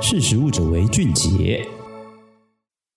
识时务者为俊杰。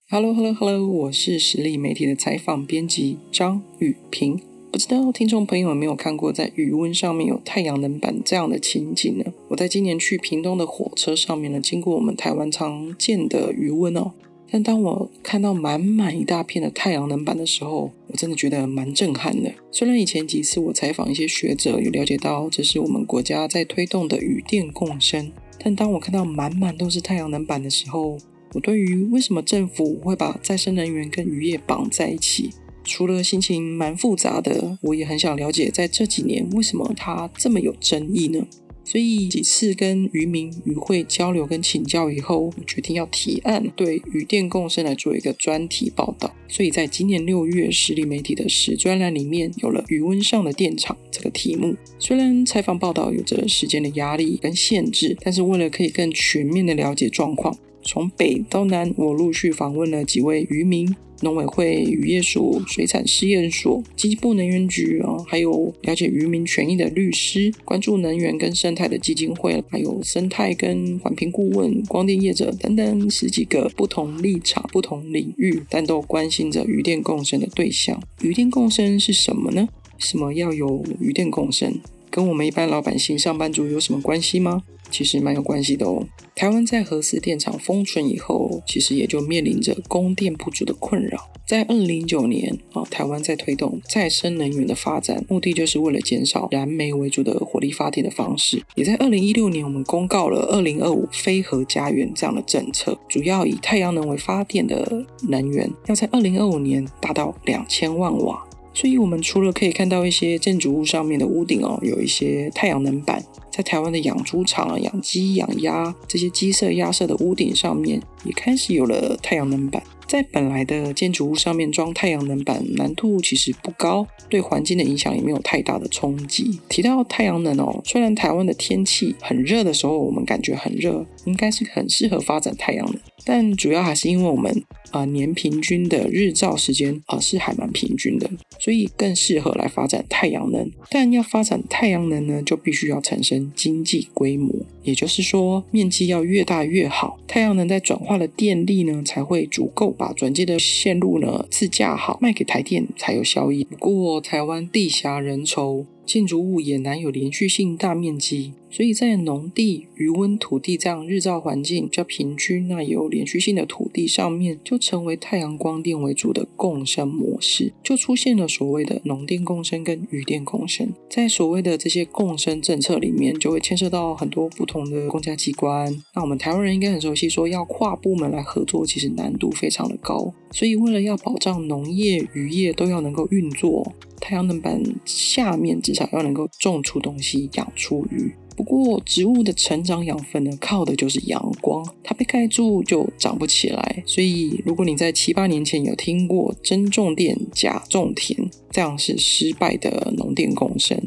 Hello，Hello，Hello，我是实力媒体的采访编辑张语屏。不知道听众朋友有没有看过，在鱼塭上面有太阳能板这样的情景呢？我在今年去屏东的火车上面呢，经过我们台湾常见的鱼塭哦。但当我看到满满一大片的太阳能板的时候，我真的觉得蛮震撼的。虽然以前几次我采访一些学者，有了解到这是我们国家在推动的渔电共生，但当我看到满满都是太阳能板的时候，我对于为什么政府会把再生能源跟渔业绑在一起，除了心情蛮复杂的，我也很想了解，在这几年为什么它这么有争议呢？所以几次跟渔民渔会交流跟请教以后，我决定要提案对渔电共生来做一个专题报道。所以在今年六月，实力媒体的时专栏里面有了“渔温上的电厂”这个题目。虽然采访报道有着时间的压力跟限制，但是为了可以更全面的了解状况，从北到南，我陆续访问了几位渔民。农委会、渔业署、水产试验所、经济部能源局啊，还有了解渔民权益的律师，关注能源跟生态的基金会，还有生态跟环评顾问、光电业者等等十几个不同立场、不同领域，但都关心着渔电共生的对象。渔电共生是什么呢？什么要有渔电共生？跟我们一般老百姓上班族有什么关系吗？其实蛮有关系的哦。台湾在核四电厂封存以后，其实也就面临着供电不足的困扰。在二零零九年啊，台湾在推动再生能源的发展，目的就是为了减少燃煤为主的火力发电的方式。也在二零一六年，我们公告了二零二五非核家园这样的政策，主要以太阳能为发电的能源，要在二零二五年达到两千万瓦。所以，我们除了可以看到一些建筑物上面的屋顶哦，有一些太阳能板，在台湾的养猪场啊、养鸡、养鸭这些鸡舍、鸭舍的屋顶上面，也开始有了太阳能板。在本来的建筑物上面装太阳能板，难度其实不高，对环境的影响也没有太大的冲击。提到太阳能哦，虽然台湾的天气很热的时候，我们感觉很热，应该是很适合发展太阳能，但主要还是因为我们啊、年平均的日照时间啊、是还蛮平均的，所以更适合来发展太阳能。但要发展太阳能呢，就必须要产生经济规模，也就是说面积要越大越好，太阳能在转化的电力呢才会足够。把转接的线路呢，自架好，卖给台电才有效益。不过台湾地狭人稠。建筑物也难有连续性大面积，所以在农地、鱼塭土地这样日照环境比较平均、那有连续性的土地上面，就成为太阳光电为主的共生模式，就出现了所谓的农电共生跟渔电共生。在所谓的这些共生政策里面，就会牵涉到很多不同的公家机关。那我们台湾人应该很熟悉，说要跨部门来合作，其实难度非常的高。所以为了要保障农业、渔业都要能够运作。太阳能板下面至少要能够种出东西，养出鱼。不过，植物的成长养分呢，靠的就是阳光，它被盖住就长不起来。所以，如果你在七八年前有听过真种电、假种田，这样是失败的农电共生。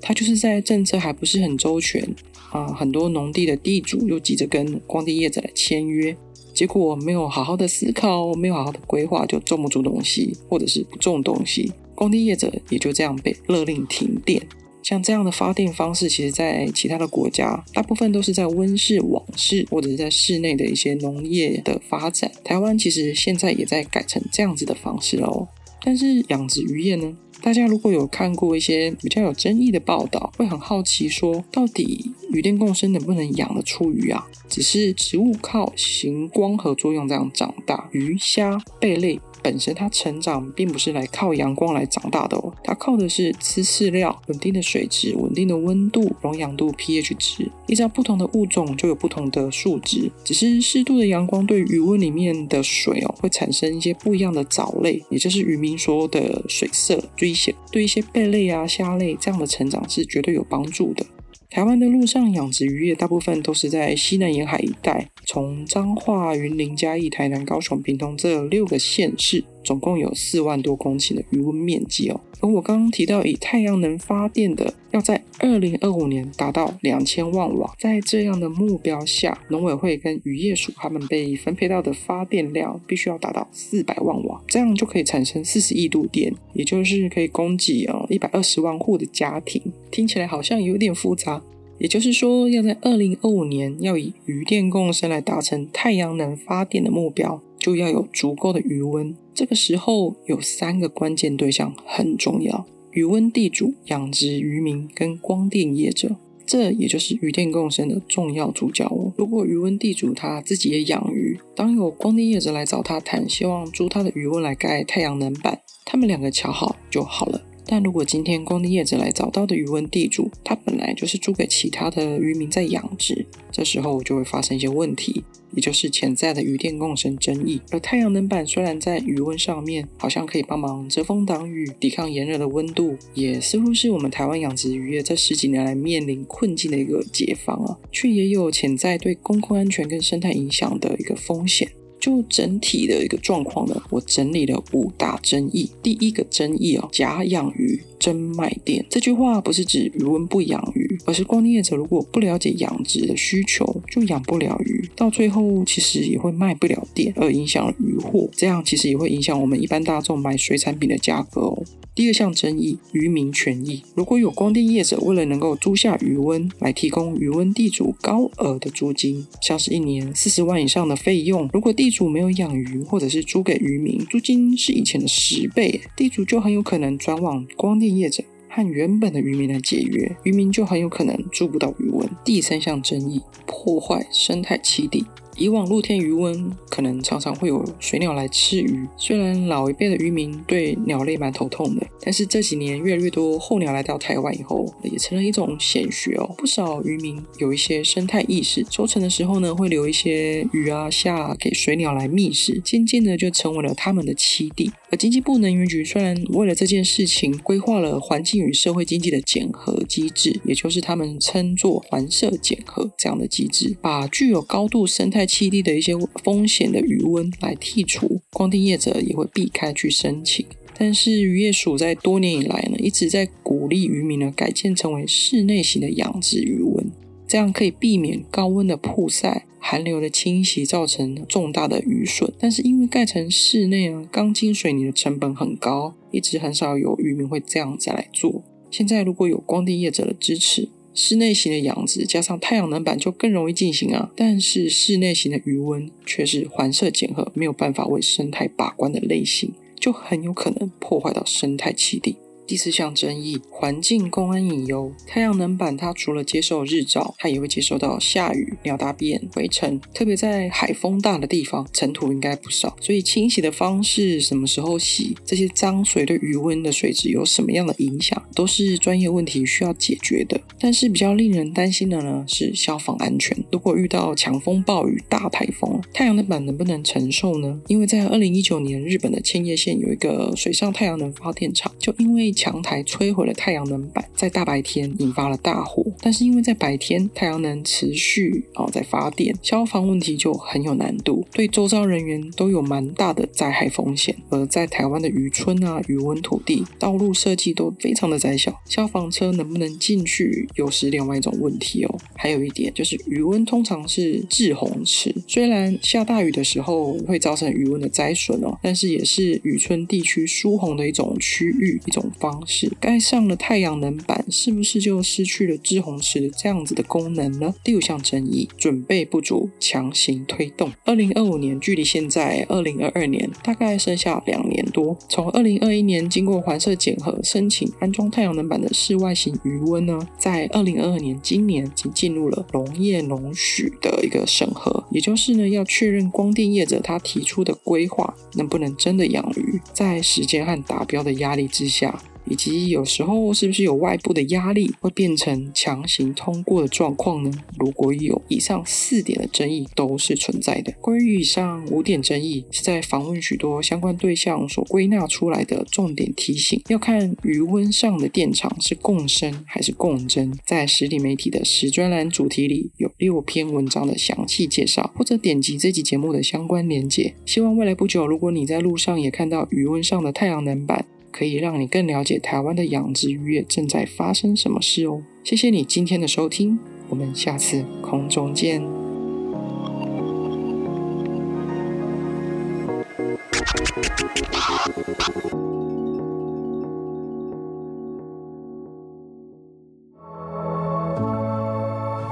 它就是在政策还不是很周全啊，很多农地的地主又急着跟光电业者来签约，结果没有好好的思考，没有好好的规划，就种不出东西，或者是不种东西。工地业者也就这样被勒令停电。像这样的发电方式，其实在其他的国家，大部分都是在温室、网室或者是在室内的一些农业的发展。台湾其实现在也在改成这样子的方式喽。但是养殖渔业呢？大家如果有看过一些比较有争议的报道，会很好奇说，到底鱼电共生能不能养得出鱼啊？只是植物靠行光合作用这样长大，鱼虾贝类。本身它成长并不是来靠阳光来长大的哦，它靠的是吃饲料、稳定的水质、稳定的温度、溶氧度、pH 值。依照不同的物种就有不同的数值，只是适度的阳光对鱼塭里面的水哦会产生一些不一样的藻类，也就是渔民说的水色，对一些对一些贝类啊、虾类这样的成长是绝对有帮助的。台湾的陆上养殖渔业大部分都是在西南沿海一带，从彰化、云林、嘉义、台南、高雄、屏东这六个县市。总共有四万多公顷的鱼塭面积哦，而我刚刚提到以太阳能发电的，要在二零二五年达到两千万瓦，在这样的目标下，农委会跟渔业署他们被分配到的发电量必须要达到四百万瓦，这样就可以产生四十亿度电，也就是可以供给哦一百二十万户的家庭。听起来好像有点复杂。也就是说，要在二零二五年要以渔电共生来达成太阳能发电的目标，就要有足够的余温。这个时候有三个关键对象很重要：余温地主、养殖渔民跟光电业者。这也就是渔电共生的重要主角哦。如果余温地主他自己也养鱼，当有光电业者来找他谈，希望租他的余温来盖太阳能板，他们两个瞧好就好了。但如果今天光电业者来找到的渔温地主，他本来就是租给其他的渔民在养殖，这时候就会发生一些问题，也就是潜在的渔电共生争议。而太阳能板虽然在渔温上面好像可以帮忙遮风挡雨、抵抗炎热的温度，也似乎是我们台湾养殖渔业这十几年来面临困境的一个解方啊，却也有潜在对公共安全跟生态影响的一个风险。就整体的一个状况呢，我整理了五大争议。第一个争议哦，假养鱼真卖店。这句话不是指渔翁不养鱼，而是光电业者如果不了解养殖的需求，就养不了鱼，到最后其实也会卖不了店，而影响了渔获。这样其实也会影响我们一般大众买水产品的价格哦。第二项争议，渔民权益。如果有光电业者为了能够租下渔温来提供渔温地主高额的租金，像是一年四十万以上的费用，如果地主没有养鱼或者是租给渔民，租金是以前的十倍，地主就很有可能转往光电业者和原本的渔民来解约，渔民就很有可能租不到渔温。第三项争议，破坏生态栖地。以往露天渔温可能常常会有水鸟来吃鱼，虽然老一辈的渔民对鸟类蛮头痛的，但是这几年越来越多候鸟来到台湾以后，也成了一种显学哦。不少渔民有一些生态意识，收成的时候呢，会留一些鱼啊虾啊给水鸟来觅食，渐渐的就成为了他们的栖地。而经济部能源局虽然为了这件事情规划了环境与社会经济的检核机制，也就是他们称作环社检核这样的机制，把具有高度生态栖地的一些风险的余温来剔除，光电业者也会避开去申请。但是渔业署在多年以来呢，一直在鼓励渔民呢改建成为室内型的养殖渔温，这样可以避免高温的曝晒、寒流的侵袭造成重大的渔损。但是因为盖成室内啊，钢筋水泥的成本很高，一直很少有渔民会这样再来做。现在如果有光电业者的支持，室内型的养殖加上太阳能板就更容易进行啊，但是室内型的余温却是环设检核没有办法为生态把关的类型，就很有可能破坏到生态栖地。第四项争议，环境公安隐忧。太阳能板它除了接受日照，它也会接收到下雨、鸟大便、灰尘。特别在海风大的地方，尘土应该不少。所以清洗的方式，什么时候洗，这些脏水对鱼温的水质有什么样的影响，都是专业问题需要解决的。但是比较令人担心的呢，是消防安全。如果遇到强风暴雨、大台风，太阳能板能不能承受呢？因为在二零一九年，日本的千叶县有一个水上太阳能发电厂，就因为强台摧毁了太阳能板，在大白天引发了大火。但是因为在白天太阳能持续哦在发电，消防问题就很有难度，对周遭人员都有蛮大的灾害风险。而在台湾的渔村啊、渔温土地、道路设计都非常的窄小，消防车能不能进去又是另外一种问题哦。还有一点就是渔温通常是滞洪池，虽然下大雨的时候会造成渔温的灾损哦，但是也是渔村地区疏洪的一种区域、一种方方式。盖上了太阳能板，是不是就失去了滞洪池这样子的功能呢？第五项争议，准备不足，强行推动。二零二五年距离现在二零二二年大概剩下两年多。从二零二一年经过环设检核申请安装太阳能板的室外型余温呢，在二零二二年今年已经进入了农业农许的一个审核，也就是呢要确认光电业者他提出的规划能不能真的养鱼，在时间和达标的压力之下。以及有时候是不是有外部的压力会变成强行通过的状况呢？如果有以上四点的争议都是存在的。关于以上五点争议，是在访问许多相关对象所归纳出来的重点提醒。要看余温上的电厂是共生还是共争，在实体媒体的实专栏主题里有六篇文章的详细介绍，或者点击这集节目的相关链接。希望未来不久，如果你在路上也看到余温上的太阳能板，可以让你更了解台湾的养殖渔业正在发生什么事哦。谢谢你今天的收听，我们下次空中见。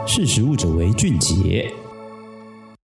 识时务者为俊杰。